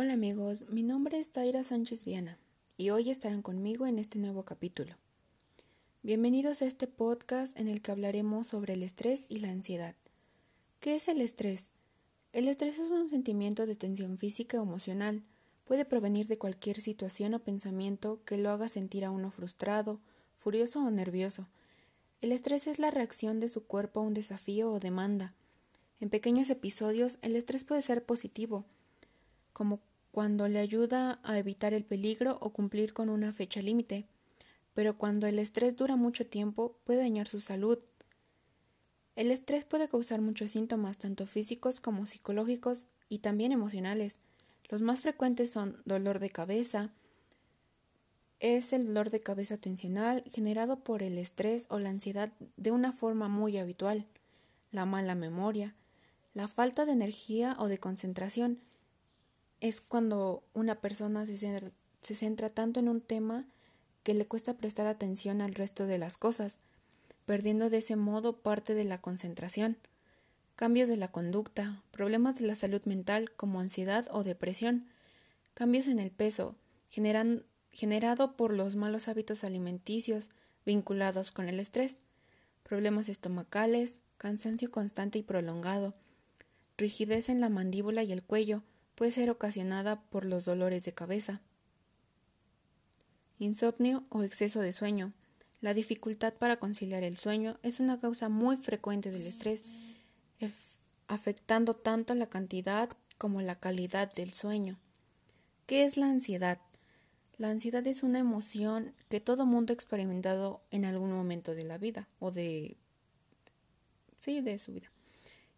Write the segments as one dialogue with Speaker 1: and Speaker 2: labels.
Speaker 1: Hola amigos, mi nombre es Taira Sánchez Viana y hoy estarán conmigo en este nuevo capítulo. Bienvenidos a este podcast en el que hablaremos sobre el estrés y la ansiedad. ¿Qué es el estrés? El estrés es un sentimiento de tensión física o emocional. Puede provenir de cualquier situación o pensamiento que lo haga sentir a uno frustrado, furioso o nervioso. El estrés es la reacción de su cuerpo a un desafío o demanda. En pequeños episodios, el estrés puede ser positivo, como cuando le ayuda a evitar el peligro o cumplir con una fecha límite, pero cuando el estrés dura mucho tiempo puede dañar su salud. El estrés puede causar muchos síntomas, tanto físicos como psicológicos y también emocionales. Los más frecuentes son dolor de cabeza, es el dolor de cabeza tensional generado por el estrés o la ansiedad de una forma muy habitual, la mala memoria, la falta de energía o de concentración, es cuando una persona se centra, se centra tanto en un tema que le cuesta prestar atención al resto de las cosas, perdiendo de ese modo parte de la concentración. Cambios de la conducta, problemas de la salud mental como ansiedad o depresión, cambios en el peso, generan, generado por los malos hábitos alimenticios vinculados con el estrés, problemas estomacales, cansancio constante y prolongado, rigidez en la mandíbula y el cuello, puede ser ocasionada por los dolores de cabeza. Insomnio o exceso de sueño. La dificultad para conciliar el sueño es una causa muy frecuente del estrés, afectando tanto la cantidad como la calidad del sueño. ¿Qué es la ansiedad? La ansiedad es una emoción que todo mundo ha experimentado en algún momento de la vida o de sí, de su vida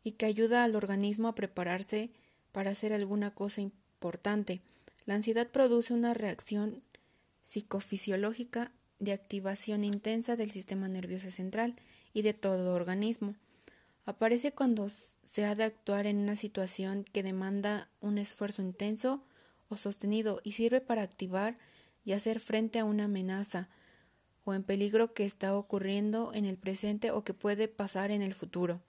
Speaker 1: y que ayuda al organismo a prepararse para hacer alguna cosa importante. La ansiedad produce una reacción psicofisiológica de activación intensa del sistema nervioso central y de todo organismo. Aparece cuando se ha de actuar en una situación que demanda un esfuerzo intenso o sostenido y sirve para activar y hacer frente a una amenaza o en peligro que está ocurriendo en el presente o que puede pasar en el futuro.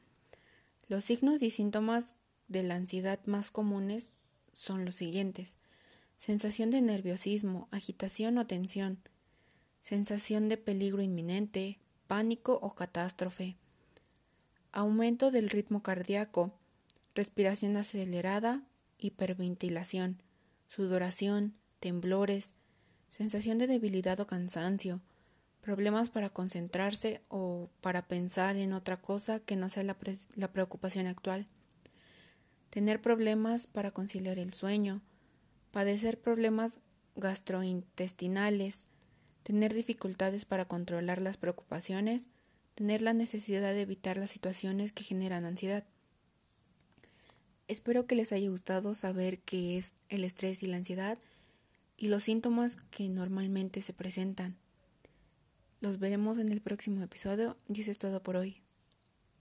Speaker 1: Los signos y síntomas de la ansiedad más comunes son los siguientes. Sensación de nerviosismo, agitación o tensión, sensación de peligro inminente, pánico o catástrofe, aumento del ritmo cardíaco, respiración acelerada, hiperventilación, sudoración, temblores, sensación de debilidad o cansancio, problemas para concentrarse o para pensar en otra cosa que no sea la, preocupación actual tener problemas para conciliar el sueño, padecer problemas gastrointestinales, tener dificultades para controlar las preocupaciones, tener la necesidad de evitar las situaciones que generan ansiedad. Espero que les haya gustado saber qué es el estrés y la ansiedad y los síntomas que normalmente se presentan. Los veremos en el próximo episodio y eso es todo por hoy.